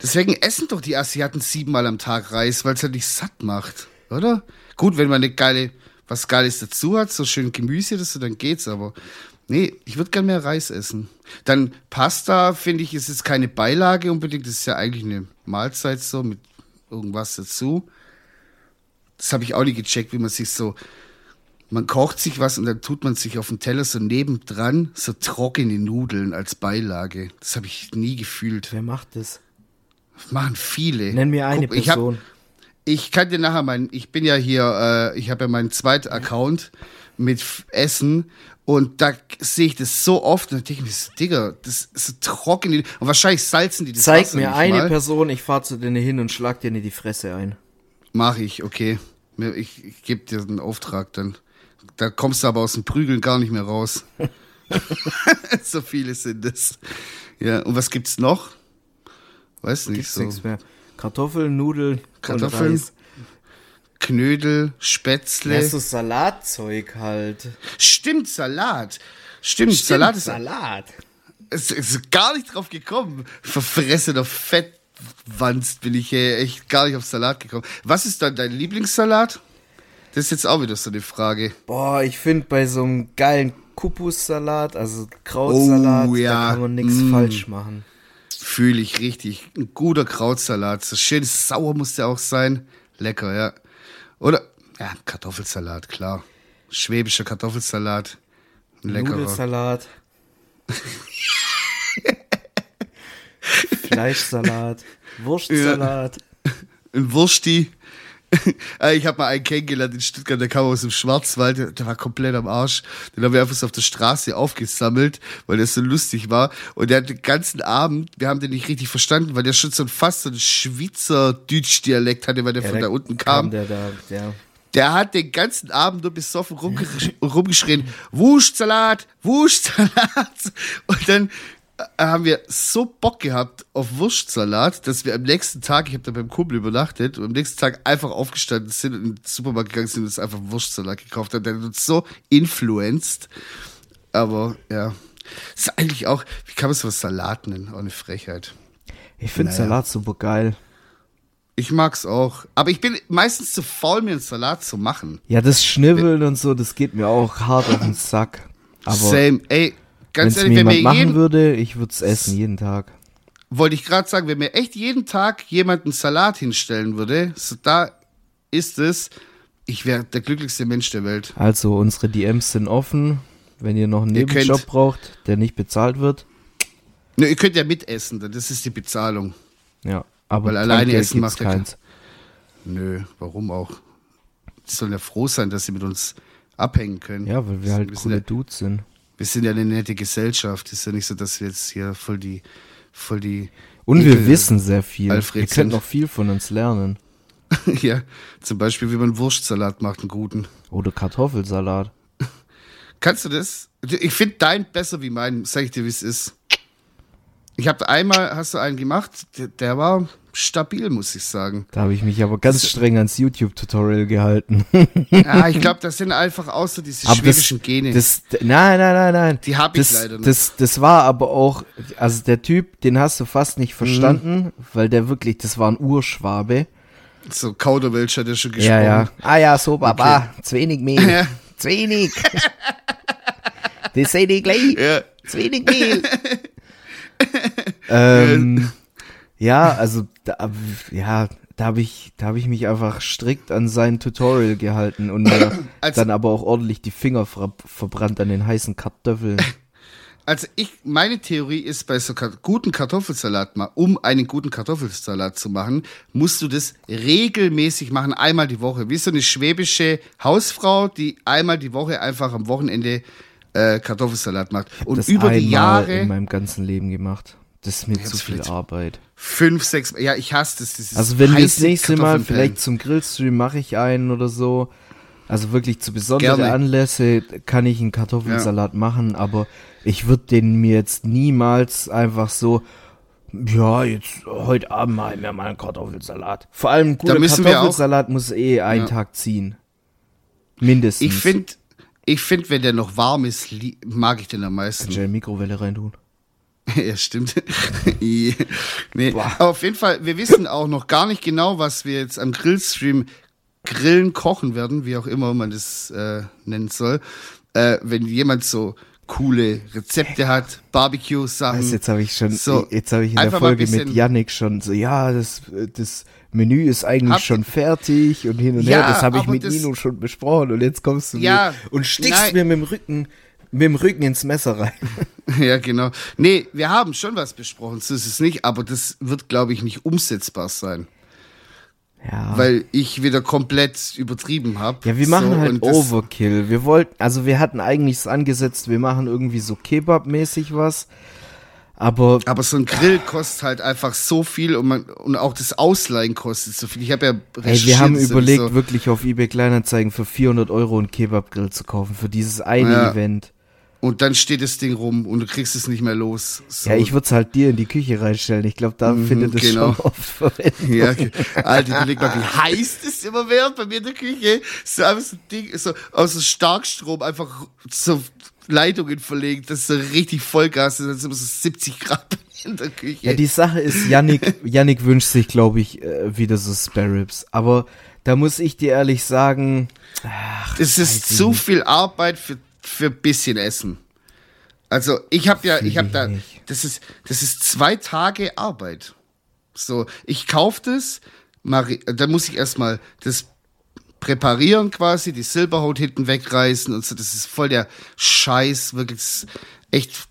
Deswegen essen doch die Asiaten siebenmal am Tag Reis, weil es halt nicht satt macht, oder? Gut, wenn man eine geile, was Geiles dazu hat, so schön Gemüse, das dann geht's, aber nee, ich würde gern mehr Reis essen. Dann Pasta, finde ich, ist jetzt keine Beilage unbedingt, das ist ja eigentlich eine Mahlzeit so mit irgendwas dazu. Das habe ich auch nie gecheckt, wie man sich so, man kocht sich was und dann tut man sich auf den Teller so nebendran so trockene Nudeln als Beilage. Das habe ich nie gefühlt. Wer macht das? Machen viele. Nenn mir eine Guck, ich hab- Person. Ich kann dir nachher meinen, ich bin ja hier, äh, ich habe ja meinen zweiten Account mit Essen und da sehe ich das so oft und dann denke ich mir, so, Digga, das ist so trocken. Und wahrscheinlich salzen die das Zeig Wasser mir eine mal. Person, ich fahr zu denen hin und schlag dir in die Fresse ein. Mach ich, okay. Ich, ich gebe dir einen Auftrag dann. Da kommst du aber aus dem Prügeln gar nicht mehr raus. so viele sind es. Ja, und was gibt's noch? Weiß nicht Gibt's so. nichts mehr. Kartoffeln, Nudeln, Kartoffeln. Knödel, Spätzle. Ja, so Salatzeug halt. Stimmt, Salat. Stimmt, Salat ist, Salat. ist, ist gar nicht drauf gekommen. Verfressener Fettwanst bin ich äh, echt gar nicht auf Salat gekommen. Was ist dann dein Lieblingssalat? Das ist jetzt auch wieder so eine Frage. Boah, ich finde bei so einem geilen Kupussalat, also Krautsalat, Oh, ja. da kann man nichts Mm. falsch machen. Fühle ich richtig. Ein guter Krautsalat. So schön sauer muss der auch sein. Lecker, ja. Oder, ja, Kartoffelsalat, klar. Schwäbischer Kartoffelsalat. Ein leckerer. Nudelsalat. Fleischsalat. Wurstsalat. Ein Wursti. Ich habe mal einen kennengelernt in Stuttgart, der kam aus dem Schwarzwald, der, der war komplett am Arsch. Den haben wir einfach so auf der Straße aufgesammelt, weil der so lustig war. Und der hat den ganzen Abend, wir haben den nicht richtig verstanden, weil der schon so fast so einen Schweizer Deutsch-Dialekt hatte, weil der Ja, von da da unten kam. Der, da, der. Der hat den ganzen Abend nur besoffen rumgesch rumgeschrien, Wurstsalat, Wurstsalat. Und dann haben wir so Bock gehabt auf Wurstsalat, dass wir am nächsten Tag, ich habe da beim Kumpel übernachtet, und am nächsten Tag einfach aufgestanden sind und in den Supermarkt gegangen sind und uns einfach Wurstsalat gekauft haben. Der hat uns so influenced. Aber ja, ist eigentlich auch, wie kann man sowas Salat nennen? Auch eine Frechheit. Ich finde Naja. Salat super geil. Ich mag's auch. Aber ich bin meistens zu faul, mir einen Salat zu machen. Ja, das Schnibbeln und so, das geht mir auch hart auf den Sack. Aber Same. Ey, ganz es ehrlich, mir wenn mir jemand machen jeden, würde, ich würde es essen, jeden Tag. wollte ich gerade sagen, wenn mir echt jeden Tag jemand einen Salat hinstellen würde, so da ist es, ich wäre der glücklichste Mensch der Welt. Also, unsere DMs sind offen. Wenn ihr noch einen Ihr Nebenjob könnt- braucht, der nicht bezahlt wird. Ne, ihr könnt ja mitessen, das ist die Bezahlung. Ja, aber Weil alleine essen macht ja keins. Nö, warum auch? Die sollen ja froh sein, dass sie mit uns abhängen können. Ja, weil wir halt coole Dudes sind. Wir sind ja eine nette Gesellschaft. Ist ja nicht so, dass wir jetzt hier voll die, voll die. Und wir wissen sehr viel. Alfred ihr könnt sind. noch viel von uns lernen. ja, zum Beispiel, wie man Wurstsalat macht, einen guten. Oder Kartoffelsalat. Kannst du das? Ich finde dein besser wie mein, sag ich dir, wie es ist. Ich habe einmal, hast du einen gemacht, der, der war stabil, muss ich sagen. Da habe ich mich aber ganz streng ans YouTube-Tutorial gehalten. Ja, ich glaube, das sind einfach auch so diese aber das, schwedischen Gene. das, nein, nein, nein, nein. Die hab ich das, leider nicht. Das, das war aber auch, also der Typ, den hast du fast nicht verstanden, Mhm. weil der wirklich, das war ein Urschwabe. so Kauderwelsch hat er schon gesprochen. Ja, ja. Ah ja, so, Baba, zu wenig Mehl. Ja. Zu wenig. das sehe ich gleich. Ja. Zu wenig Mehl. ähm, ja, also da, ja, da habe ich, da habe ich mich einfach strikt an sein Tutorial gehalten und dann aber auch ordentlich die Finger ver verbrannt an den heißen Kartoffeln. Also ich, meine Theorie ist, bei so guten Kartoffelsalat mal, um einen guten Kartoffelsalat zu machen, musst du das regelmäßig machen, einmal die Woche. Wie so eine schwäbische Hausfrau, die einmal die Woche einfach am Wochenende äh, Kartoffelsalat macht. Und das über die Jahre, in meinem ganzen Leben gemacht. Das ist mir zu viel Arbeit. fünf, sechs, ja, ich hasse das. Also wenn wir das nächste Mal vielleicht zum Grillstream mache ich einen oder so. Also wirklich zu besonderen Gerne. Anlässe kann ich einen Kartoffelsalat machen, aber ich würde den mir jetzt niemals einfach so, ja, jetzt heute Abend machen wir mal einen Kartoffelsalat. Vor allem guter Kartoffelsalat muss eh einen Ja. Tag ziehen. Mindestens. Ich finde, ich find, wenn der noch warm ist, mag ich den am meisten. Kannst du in die Mikrowelle reintun? Ja, stimmt. Nee, aber auf jeden Fall, wir wissen auch noch gar nicht genau, was wir jetzt am Grillstream grillen, kochen werden, wie auch immer man das äh, nennen soll. Äh, wenn jemand so coole Rezepte hat, Barbecue-Sachen. Weißt, jetzt habe ich schon, so, jetzt habe ich in der Folge mit Yannick schon so, ja, das, das Menü ist eigentlich Hab- schon fertig und hin und Ja, her, das habe ich mit das- Nino schon besprochen und jetzt kommst du Ja, mir und stichst nein. mir mit dem Rücken, mit dem Rücken ins Messer rein. Ja, genau. Nee, wir haben schon was besprochen, so ist es nicht, aber das wird, glaube ich, nicht umsetzbar sein, Ja. weil ich wieder komplett übertrieben habe. ja, wir machen so, halt Overkill. Wir wollten, also wir hatten eigentlich es angesetzt, wir machen irgendwie so Kebab-mäßig was, aber Aber so ein Grill kostet halt einfach so viel und, man, und auch das Ausleihen kostet so viel. Ich habe ja ey, recherchiert, wir haben überlegt, so, wirklich auf eBay Kleinanzeigen für 400 Euro einen Kebab-Grill zu kaufen, für dieses eine Ja. Event. Und dann steht das Ding rum und du kriegst es nicht mehr los. So. Ja, ich würde es halt dir in die Küche reinstellen. Ich glaube, da Mhm, findet es genau. schon oft Verwendung. Ja, okay. Alter, überleg mal, wie heiß das immer wird bei mir in der Küche. So einfach so ein Ding, so aus dem Starkstrom einfach so Leitungen verlegt, das ist so richtig Vollgas ist, sind immer so 70 Grad in der Küche. Ja, die Sache ist, Yannick, Yannick wünscht sich, glaube ich, äh, wieder so Spare Ribs. Aber da muss ich dir ehrlich sagen, ach, Das ist zu viel Arbeit für für bisschen Essen. Also ich habe ja, ich habe da, das ist, das ist zwei Tage Arbeit. So, ich kaufe das, da muss ich erstmal das präparieren quasi, die Silberhaut hinten wegreißen und so. Das ist voll der Scheiß, wirklich echt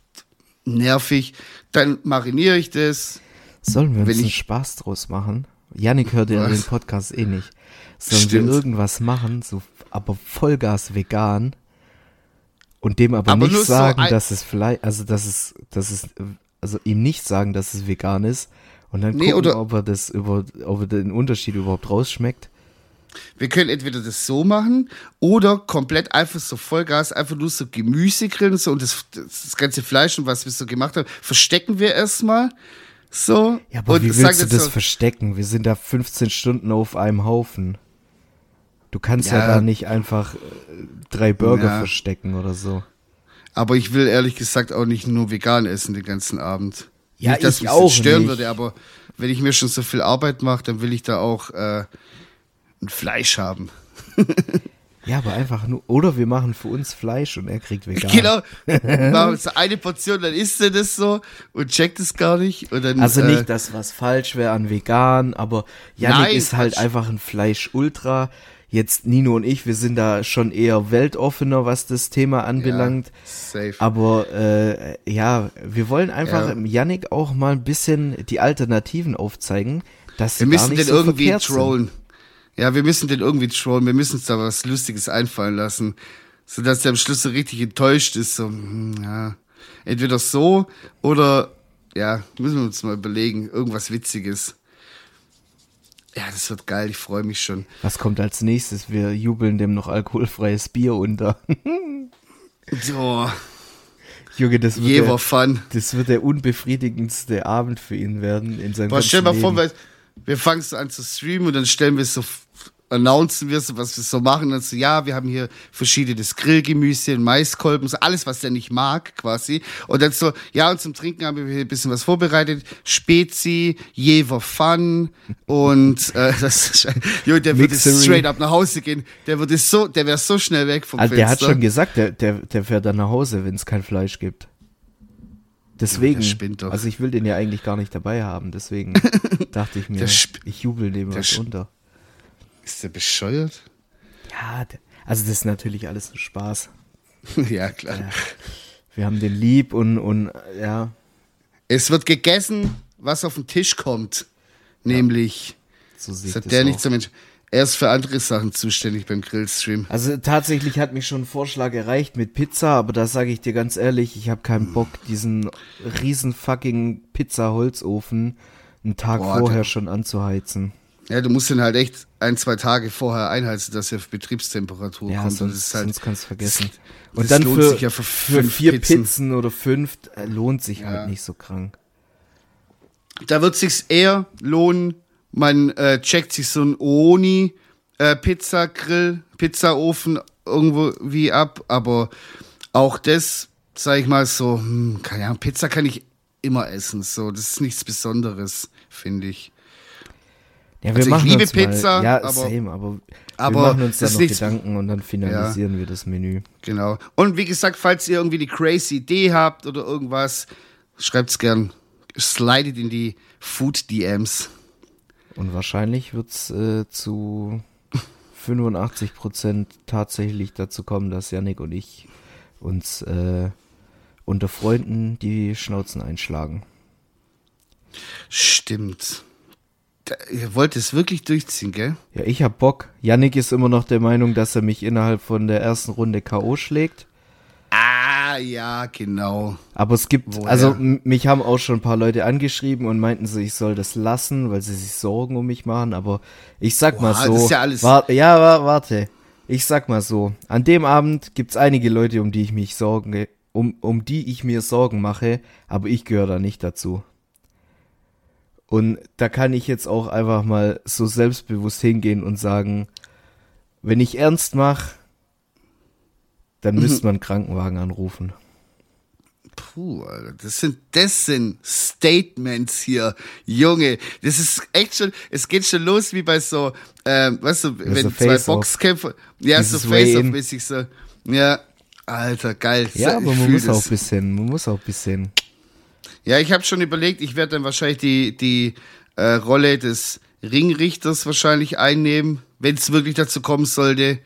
nervig. Dann mariniere ich das. sollen wir uns einen Spaß draus machen? Yannick hört ja den Podcast eh nicht. Sollen Stimmt. wir irgendwas machen, so, aber Vollgas vegan und dem aber, Aber nicht so sagen, ein- dass es vielleicht, also dass es, dass es, also ihm nicht sagen, dass es vegan ist und dann Nee, gucken, oder- ob er das über, ob er den Unterschied überhaupt rausschmeckt. Wir können entweder das so machen oder komplett einfach so Vollgas, einfach nur so Gemüse grillen so, und das, das ganze Fleisch und was wir so gemacht haben, verstecken wir erstmal. So. Ja, aber wie willst du das so, verstecken? Wir sind da 15 Stunden auf einem Haufen. Du kannst ja, Ja. da nicht einfach äh, drei Burger Ja. verstecken oder so. Aber ich will ehrlich gesagt auch nicht nur vegan essen den ganzen Abend. Ja, nicht, dass ich mich auch das stören nicht. würde, aber wenn ich mir schon so viel Arbeit mache, dann will ich da auch äh, ein Fleisch haben. Ja, aber einfach nur, oder wir machen für uns Fleisch und er kriegt vegan. Genau. Machen so eine Portion, dann isst er das so und checkt es gar nicht. Und dann, Also äh, nicht, dass was falsch wäre an vegan, aber Yannick Nein, ist halt einfach ein Fleisch-Ultra. Jetzt Nino und ich, wir sind da schon eher weltoffener, was das Thema anbelangt. safe. Aber äh, ja, wir wollen einfach Ja. Yannick auch mal ein bisschen die Alternativen aufzeigen, dass Wir müssen den so irgendwie sind. trollen. Ja, wir müssen den irgendwie trollen. Wir müssen uns da was Lustiges einfallen lassen. Sodass der am Schluss so richtig enttäuscht ist. So, hm, ja. Entweder so oder, ja, müssen wir uns mal überlegen. Irgendwas Witziges. Ja, das wird geil. Ich freue mich schon. Was kommt als nächstes? Wir jubeln dem noch alkoholfreies Bier unter. So, Junge, das wird, Jever der, Fun. das wird der unbefriedigendste Abend für ihn werden in seinem Boah, ganzen stell mal vor, wir, wir fangen an zu streamen und dann stellen wir so, announcen wir so, was wir so machen. Und dann so, ja, wir haben hier verschiedenes Grillgemüse, Maiskolben, so alles, was der nicht mag, quasi. Und dann so, ja, und zum Trinken haben wir hier ein bisschen was vorbereitet. Spezi, Jever Fun und äh, das, jo, der würde straight up nach Hause gehen. Der würde so, der wäre so schnell weg vom Also Fenster. der hat schon gesagt, der, der, der fährt dann nach Hause, wenn es kein Fleisch gibt. Deswegen, doch. also ich will den ja eigentlich gar nicht dabei haben, deswegen dachte ich mir, ich jubel dem was unter. Ist der bescheuert? Ja, also das ist natürlich alles ein Spaß. ja, klar. Wir haben den lieb und, und ja, Es wird gegessen, was auf den Tisch kommt. Nämlich. so Das ich hat der nicht so Mensch. Er ist für andere Sachen zuständig beim Grillstream. Also tatsächlich hat mich schon ein Vorschlag erreicht mit Pizza, aber da sage ich dir ganz ehrlich, ich habe keinen Bock, diesen riesen fucking Pizza-Holzofen einen Tag Boah, vorher der- schon anzuheizen. Ja, du musst ihn halt echt ein, zwei Tage vorher einheizen, dass er auf Betriebstemperatur Ja, kommt. Und sonst, das ist halt, sonst kannst du vergessen. Und dann lohnt für, sich ja für für vier Pizzen. Pizzen. oder fünf äh, lohnt sich Ja. halt nicht so krank. da wird sich's eher lohnen, man äh, checkt sich so ein Oni äh, Pizzagrill, Pizzaofen irgendwo wie ab, aber auch das, sag ich mal so, hm, keine Ahnung, Pizza kann ich immer essen, so, das ist nichts Besonderes, finde ich. Ja, wir Also ich machen liebe uns mal, Pizza, ja, aber- same, aber, aber wir machen uns da das noch nichts- Gedanken und dann finalisieren wir das Menü. Genau. Und wie gesagt, falls ihr irgendwie die crazy Idee habt oder irgendwas, schreibt's gern. Slidet in die Food DMs. Und wahrscheinlich wird's äh, zu 85% tatsächlich dazu kommen, dass Yannick und ich uns äh, unter Freunden die Schnauzen einschlagen. Stimmt. Ihr wollt es wirklich durchziehen, gell? Ja, ich hab Bock. Yannick ist immer noch der Meinung, dass er mich innerhalb von der ersten Runde K.O. schlägt. Ah, ja, genau. Aber es gibt, Woher? also mich haben auch schon ein paar Leute angeschrieben und meinten so, ich soll das lassen, weil sie sich Sorgen um mich machen. Aber ich sag mal Boah, so. das ist ja alles- Wa ja, wa warte. Ich sag mal so. An dem Abend gibt's einige Leute, um die ich mich sorgen, um, um die ich mir Sorgen mache, aber ich gehöre da nicht dazu. Und da kann ich jetzt auch einfach mal so selbstbewusst hingehen und sagen, wenn ich ernst mache, dann Mhm. müsste man Krankenwagen anrufen. Puh, Alter, das sind, das sind Statements hier, Junge. Das ist echt schon, es geht schon los wie bei so, ähm, weißt du, wenn so zwei. Boxkämpfer, ja, Dieses so Face-Off Weigh-In. mäßig so, ja, Alter, geil. Ja, aber man muss das. auch ein bisschen, man muss auch ein bisschen. Ja, ich habe schon überlegt, ich werde dann wahrscheinlich die, die äh, Rolle des Ringrichters wahrscheinlich einnehmen, wenn es wirklich dazu kommen sollte,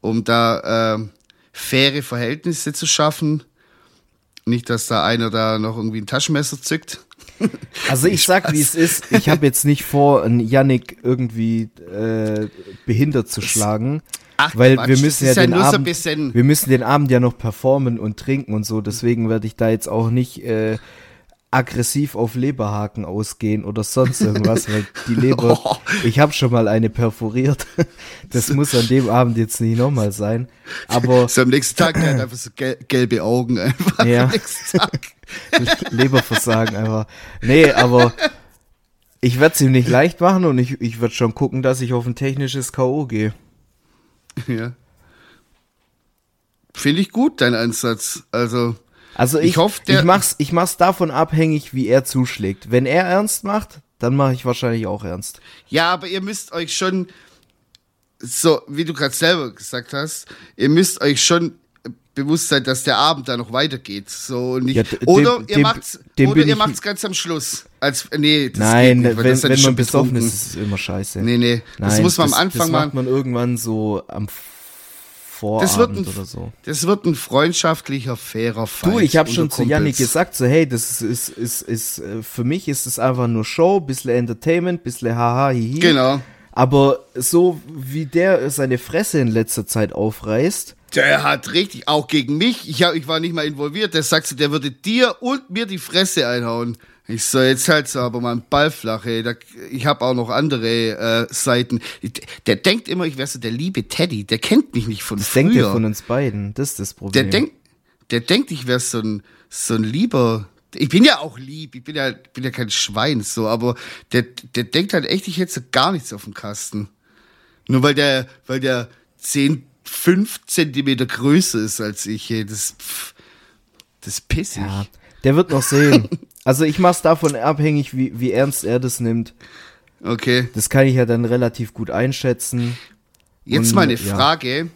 um da ähm, faire Verhältnisse zu schaffen. Nicht, dass da einer da noch irgendwie ein Taschenmesser zückt. Also ich sag, wie es ist. Ich habe jetzt nicht vor, einen Yannick irgendwie äh, behindert zu schlagen. Ach, weil Quatsch, wir müssen ja ja den ein Abend, wir müssen den Abend ja noch performen und trinken und so. Deswegen werde ich da jetzt auch nicht äh, aggressiv auf Leberhaken ausgehen oder sonst irgendwas, weil die Leber, Oh. ich habe schon mal eine perforiert. Das muss an dem Abend jetzt nicht nochmal sein. Aber So am nächsten Tag, der hat einfach so gel gelbe Augen einfach Ja. am nächsten Tag. Leberversagen einfach. Nee, aber ich werde es ihm nicht leicht machen und ich, ich werde schon gucken, dass ich auf ein technisches K.O. gehe. Ja. Finde ich gut, dein Ansatz. Also, Also Ich ich, hoffe, der- ich mach's, ich mach's davon abhängig, wie er zuschlägt. Wenn er ernst macht, dann mache ich wahrscheinlich auch ernst. ja, aber ihr müsst euch schon, so wie du gerade selber gesagt hast, ihr müsst euch schon bewusst sein, dass der Abend da noch weitergeht. So und nicht, Ja, d- oder dem- ihr dem- macht's, dem oder ihr macht's ganz am Schluss. Als, nee, das Nein, geht nicht, wenn, das wenn man besoffen ist, ist es immer scheiße. Nee, nee, das Nein, muss man am das, Anfang das machen. macht man irgendwann so am Vorabend Das wird, ein, oder so. das wird ein freundschaftlicher, fairer Fight. Du, ich habe schon zu Yannick gesagt, so hey, das ist, ist, ist, ist äh, für mich ist es einfach nur Show, bisschen Entertainment, bisschen haha, hihi. Genau. Aber so wie der seine Fresse in letzter Zeit aufreißt, Der hat richtig, auch gegen mich, ich, hab, ich war nicht mal involviert, der sagt so, der würde dir und mir die Fresse einhauen. Ich so, jetzt halt so, aber mal einen Ball flach, ey. Da, ich habe auch noch andere äh, Seiten. Der denkt immer, ich wäre so der liebe Teddy. Der kennt mich nicht von das früher. denkt er von uns beiden. Das ist das der, Problem. denkt, der denkt, ich wäre so ein, so ein lieber. Ich bin ja auch lieb, ich bin ja, bin ja kein Schwein, so, aber der, der denkt halt echt, ich hätte so gar nichts auf dem Kasten. Nur weil der, weil der 10, 5 Zentimeter größer ist als ich, ey, das, pff, das piss ich. ja, der wird noch sehen. Also ich mach's davon abhängig, wie, wie ernst er das nimmt. Okay. Das kann ich ja dann relativ gut einschätzen. Jetzt Und, mal eine ja. Frage,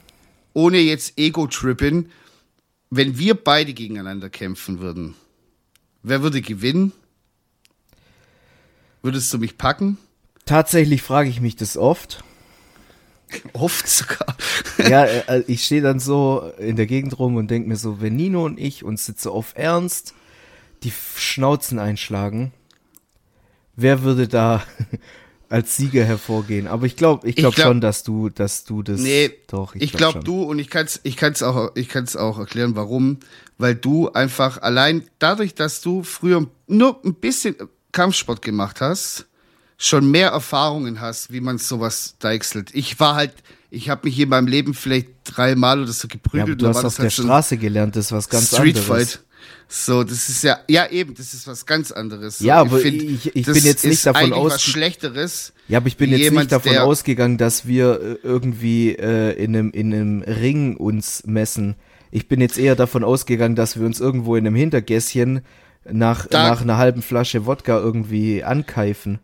ohne jetzt Ego-Trippen. Wenn wir beide gegeneinander kämpfen würden, wer würde gewinnen? Würdest du mich packen? Tatsächlich frage ich mich das oft. Oft sogar. ja, äh, ich stehe dann so in der Gegend rum und denke mir so, wenn Nino und ich uns so auf Ernst die Schnauzen einschlagen, wer würde da als Sieger hervorgehen? Aber ich glaube, ich Ich glaube glaub- schon, dass du, dass du das. Nee, doch. ich, glaub glaube schon. du und ich kann es ich kann's auch, ich kann's auch erklären, warum. Weil du einfach allein dadurch, dass du früher nur ein bisschen Kampfsport gemacht hast, schon mehr Erfahrungen hast, wie man sowas deichselt. Ich war halt, ich habe mich in meinem Leben vielleicht dreimal oder so Ja, geprügelt. aber du hast auf der halt ein Straße gelernt, das ist was ganz Street anderes. Fight. So, das ist ja, ja eben, das ist was ganz anderes. So, Ja, aber find, ich- ich bin jetzt nicht davon ausge- Schlechteres. Ja, aber ich bin jetzt Jemand, nicht davon ausgegangen, dass wir äh, irgendwie äh, in, einem, in einem Ring uns messen. Ich bin jetzt eher davon ausgegangen, dass wir uns irgendwo in einem Hintergässchen nach, Da- nach einer halben Flasche Wodka irgendwie ankeifen.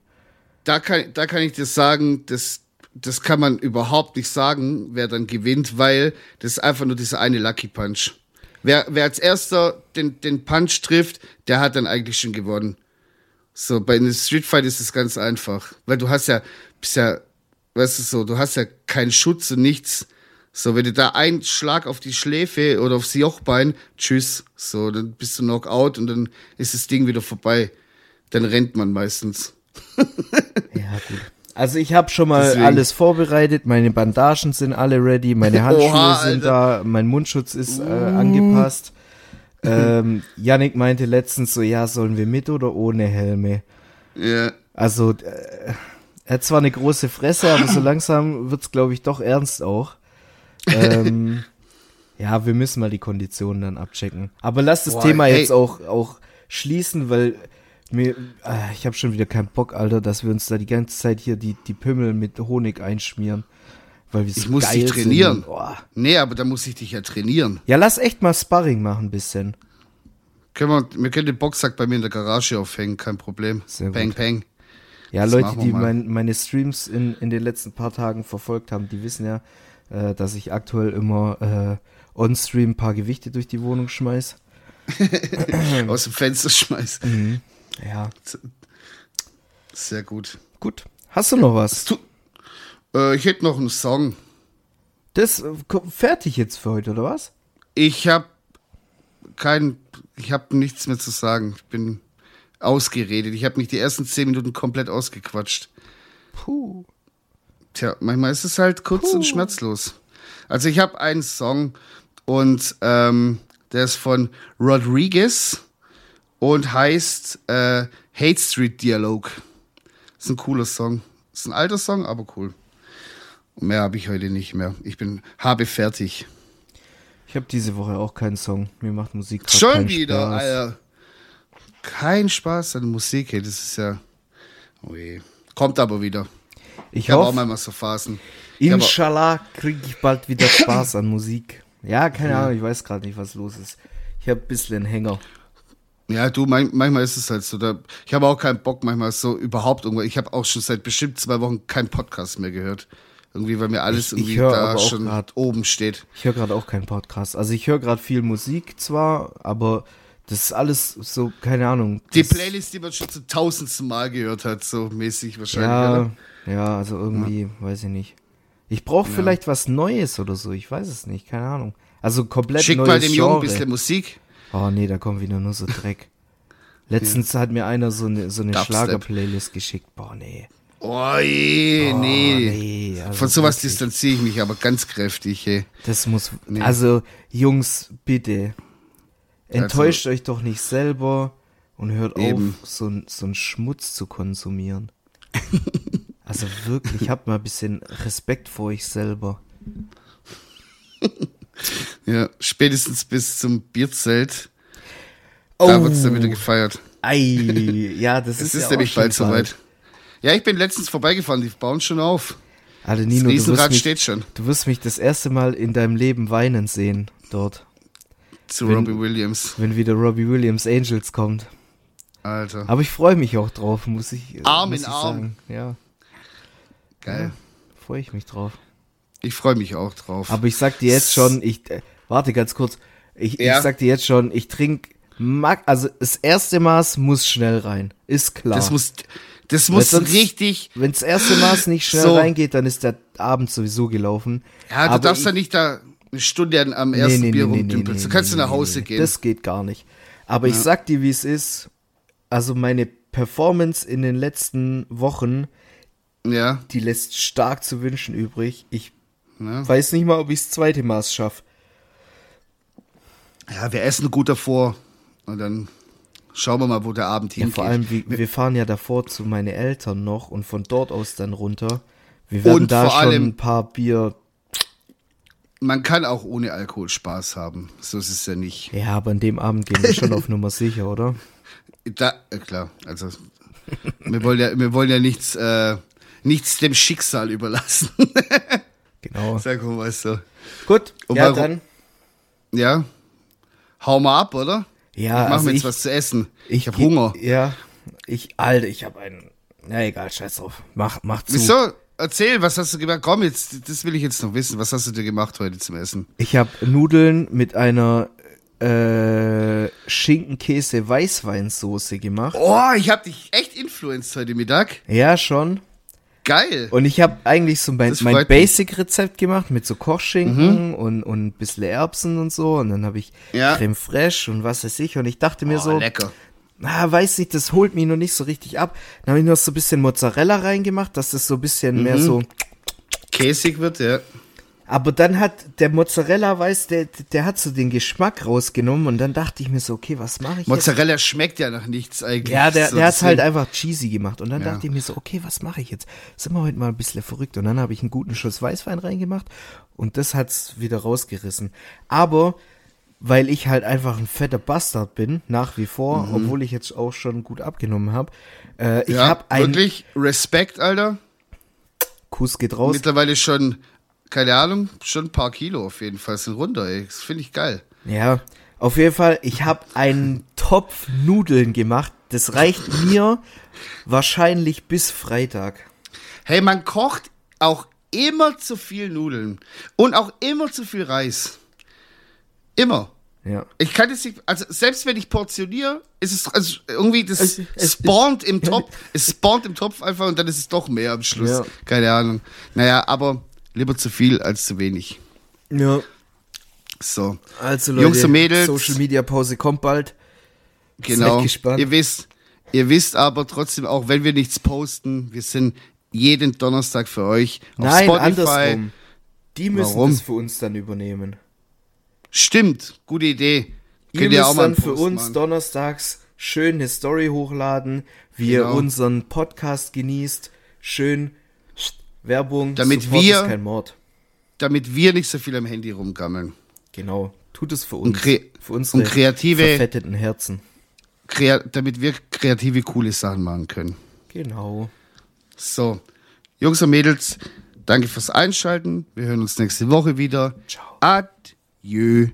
da kann, da kann ich dir sagen, das, das kann man überhaupt nicht sagen, wer dann gewinnt, weil das ist einfach nur dieser eine Lucky Punch. Wer, wer als erster den, den Punch trifft, der hat dann eigentlich schon gewonnen. So, bei einem Street Fight ist es ganz einfach. Weil du hast ja, bist ja, weißt du so, du hast ja keinen Schutz und nichts. So, wenn du da einen Schlag auf die Schläfe oder aufs Jochbein, tschüss. So, dann bist du Knockout und dann ist das Ding wieder vorbei. Dann rennt man meistens. Ja, gut. Also ich habe schon mal Deswegen. alles vorbereitet, meine Bandagen sind alle ready, meine Handschuhe Oha, sind da, mein Mundschutz ist äh, angepasst. Ähm, Yannick meinte letztens so, ja, sollen wir mit oder ohne Helme? Ja. Also, äh, er hat zwar eine große Fresse, aber so langsam wird's, glaube ich, doch ernst auch. Ähm, ja, wir müssen mal die Konditionen dann abchecken. Aber lass das Boah, Thema ey. jetzt auch, auch schließen, weil mir, äh, ich habe schon wieder keinen Bock, Alter, dass wir uns da die ganze Zeit hier die, die Pimmel mit Honig einschmieren. Weil wir so Ich muss geil dich trainieren. Sind. oh. Nee, aber da muss ich dich ja trainieren. Ja, lass echt mal Sparring machen ein bisschen. Können wir, wir können den Boxsack bei mir in der Garage aufhängen, kein Problem. Sehr Peng, gut. peng. Ja, Das Leute, die mein, meine Streams in, in den letzten paar Tagen verfolgt haben, die wissen ja, äh, dass ich aktuell immer äh, on-stream ein paar Gewichte durch die Wohnung schmeiß. Aus dem Fenster schmeißen. Mhm. Ja, Sehr gut. gut. Hast du noch was? Tu, äh, ich hätte noch einen Song. Das äh, fertig jetzt für heute, oder was? Ich habe kein, ich habe nichts mehr zu sagen. Ich bin ausgeredet. Ich habe mich die ersten zehn Minuten komplett ausgequatscht. Puh. Tja, manchmal ist es halt kurz und schmerzlos. Also ich habe einen Song und ähm, der ist von Rodriguez und heißt äh, Hate Street Dialog. Ist ein cooler Song. Ist ein alter Song, aber cool. Und mehr habe ich heute nicht mehr. Ich bin habe fertig. Ich habe diese Woche auch keinen Song. Mir macht Musik Schon wieder, Spaß. Alter. Kein Spaß an Musik, ey. Das ist ja. Oh je. Kommt aber wieder. Ich Ich habe auch manchmal so Phasen. Inshallah kriege ich bald wieder Spaß an Musik. Ja, keine Ahnung, ich weiß gerade nicht, was los ist. Ich habe ein bisschen einen Hänger. Ja, du, manchmal ist es halt so. Da, ich habe auch keinen Bock, manchmal so überhaupt irgendwo. Ich habe auch schon seit bestimmt zwei Wochen keinen Podcast mehr gehört. Irgendwie, weil mir alles Ich- ich irgendwie hör da schon grad- oben steht. Ich höre gerade auch keinen Podcast. Also ich höre gerade viel Musik zwar, aber das ist alles so, keine Ahnung. Die Playlist, die man schon zum tausendsten Mal gehört hat, so mäßig wahrscheinlich. Ja, ja, also irgendwie, weiß ich nicht. Ich brauche vielleicht was Neues oder so, ich weiß es nicht, keine Ahnung. Also komplett Schick neues mal dem Jungen ein bisschen Musik. Oh nee, da kommt wieder nur so Dreck. Letztens hat mir einer so eine, so eine. Schlager-Playlist geschickt. Boah, nee. Oh je, Oh, nee. nee, also Von sowas wirklich. distanziere ich mich aber ganz kräftig, ey. Das muss. Also, Jungs, bitte. Also Enttäuscht euch doch nicht selber und hört Eben. auf, so, so einen Schmutz zu konsumieren. also wirklich, habt mal ein bisschen Respekt vor euch selber. Ja, spätestens bis zum Bierzelt. Da wird's dann wieder gefeiert. Ei, ja, das Es ist, ist ja nämlich bald soweit. Ja, ich bin letztens vorbeigefahren, die bauen schon auf. Alter, Das Nino, du wirst, Riesenrad mich, steht schon du wirst mich das erste Mal in deinem Leben weinen sehen dort, zu Wenn- Robbie Williams. wenn wieder Robbie Williams Angels kommt. Alter. Aber ich freue mich auch drauf, muss ich, Arm muss in ich Arm. sagen. Ja, Geil. freue ich mich drauf. Ich freue mich auch drauf. Aber ich sag dir jetzt schon, ich äh, warte ganz kurz. Ich, Ja. ich sag dir jetzt schon, ich trinke also das erste Maß muss schnell rein, ist klar. das muss, das muss sonst- richtig. Wenn das erste Maß nicht schnell So. reingeht, dann ist der Abend sowieso gelaufen. Ja, du Aber darfst ja nicht da eine Stunde am ersten Bier rumdümpeln. so kannst du nach Hause nee, gehen. Das geht gar nicht. Aber ich sag dir, wie es ist. Also meine Performance in den letzten Wochen, ja, die lässt stark zu wünschen übrig. Ich ja. weiß nicht mal, ob ich das zweite Maß schaffe. ja, wir essen gut davor. Und dann schauen wir mal, wo der Abend Ja, hingeht. vor allem, wir, wir fahren ja davor zu meinen Eltern noch und von dort aus dann runter. Wir werden Und da vor schon allem- ein paar Bier. Man kann auch ohne Alkohol Spaß haben. So ist es ja nicht. Ja, aber an dem Abend gehen wir schon auf Nummer sicher, oder? Da, äh, klar, also wir wollen ja, wir wollen ja nichts, äh, nichts dem Schicksal überlassen. Genau. Sag mal so. Gut, Und ja warum- dann. Ja. Hau mal ab, oder? Ja, ich mach also mir jetzt ich- was zu essen. Ich, hab geh- Hunger. Ja, ich, Alter, ich habe einen. Na egal, scheiß drauf. Mach, mach zu. Wieso? Erzähl, was hast du gemacht? Komm, jetzt, das will ich jetzt noch wissen. Was hast du dir gemacht heute zum Essen? Ich habe Nudeln mit einer äh, Schinken-Käse-Weißweinsoße gemacht. Oh, ich hab dich echt influenced heute Mittag. Ja, schon. Geil. Und ich habe eigentlich so mein, mein. Basic-Rezept gemacht mit so Kochschinken und, und ein bisschen Erbsen und so. Und dann habe ich Ja. Creme fraiche und was weiß ich. Und ich dachte mir oh, so, lecker. ah, weiß nicht, das holt mich noch nicht so richtig ab. Dann habe ich noch so ein bisschen Mozzarella reingemacht, dass das so ein bisschen mehr Mhm. so. Käsig wird, ja. Aber dann hat der Mozzarella, weiß, der, der hat so den Geschmack rausgenommen. Und dann dachte ich mir so, okay, was mache ich jetzt? Mozzarella schmeckt ja nach nichts eigentlich. Ja, der, So, der hat's halt einfach cheesy gemacht. Und dann Ja. dachte ich mir so, okay, was mache ich jetzt? Sind wir heute mal ein bisschen verrückt. Und dann habe ich einen guten Schuss Weißwein reingemacht und das hat's wieder rausgerissen. Aber weil ich halt einfach ein fetter Bastard bin, nach wie vor, obwohl ich jetzt auch schon gut abgenommen habe. Äh, ich Mhm. ja, habe wirklich Respekt, Alter. Kuss geht raus. Mittlerweile schon, keine Ahnung, schon ein paar Kilo auf jeden Fall sind runter, ey. Das finde ich geil. Ja, auf jeden Fall, ich habe einen Topf Nudeln gemacht. Das reicht mir wahrscheinlich bis Freitag. Hey, man kocht auch immer zu viel Nudeln und auch immer zu viel Reis. Immer. Ja. Ich kann das nicht, also selbst wenn ich portioniere, ist es also irgendwie, das Es- es- spawnt im Topf, es spawnt im Topf einfach und dann ist es doch mehr am Schluss. Ja. Keine Ahnung. Naja, aber lieber zu viel als zu wenig. Ja. So, Also Leute, Jungs und Mädels. Social Media Pause kommt bald. genau. Ihr wisst, Ihr wisst aber trotzdem, auch wenn wir nichts posten, wir sind jeden Donnerstag für euch auf Nein, Spotify. andersrum. Die müssen Warum? das für uns dann übernehmen. Stimmt, gute Idee. Ihr Könnt ihr müsst auch mal dann für uns machen. donnerstags schön eine Story hochladen, wie ihr Genau. unseren Podcast genießt. Schön Werbung. Damit Support wir- ist kein Mord. damit wir nicht so viel am Handy rumgammeln. Genau. Tut es für Und uns. kre- für unsere und kreative- verfetteten Herzen. Krea damit wir kreative, coole Sachen machen können. Genau. So, Jungs und Mädels, danke fürs Einschalten. Wir hören uns nächste Woche wieder. Ciao. Adieu.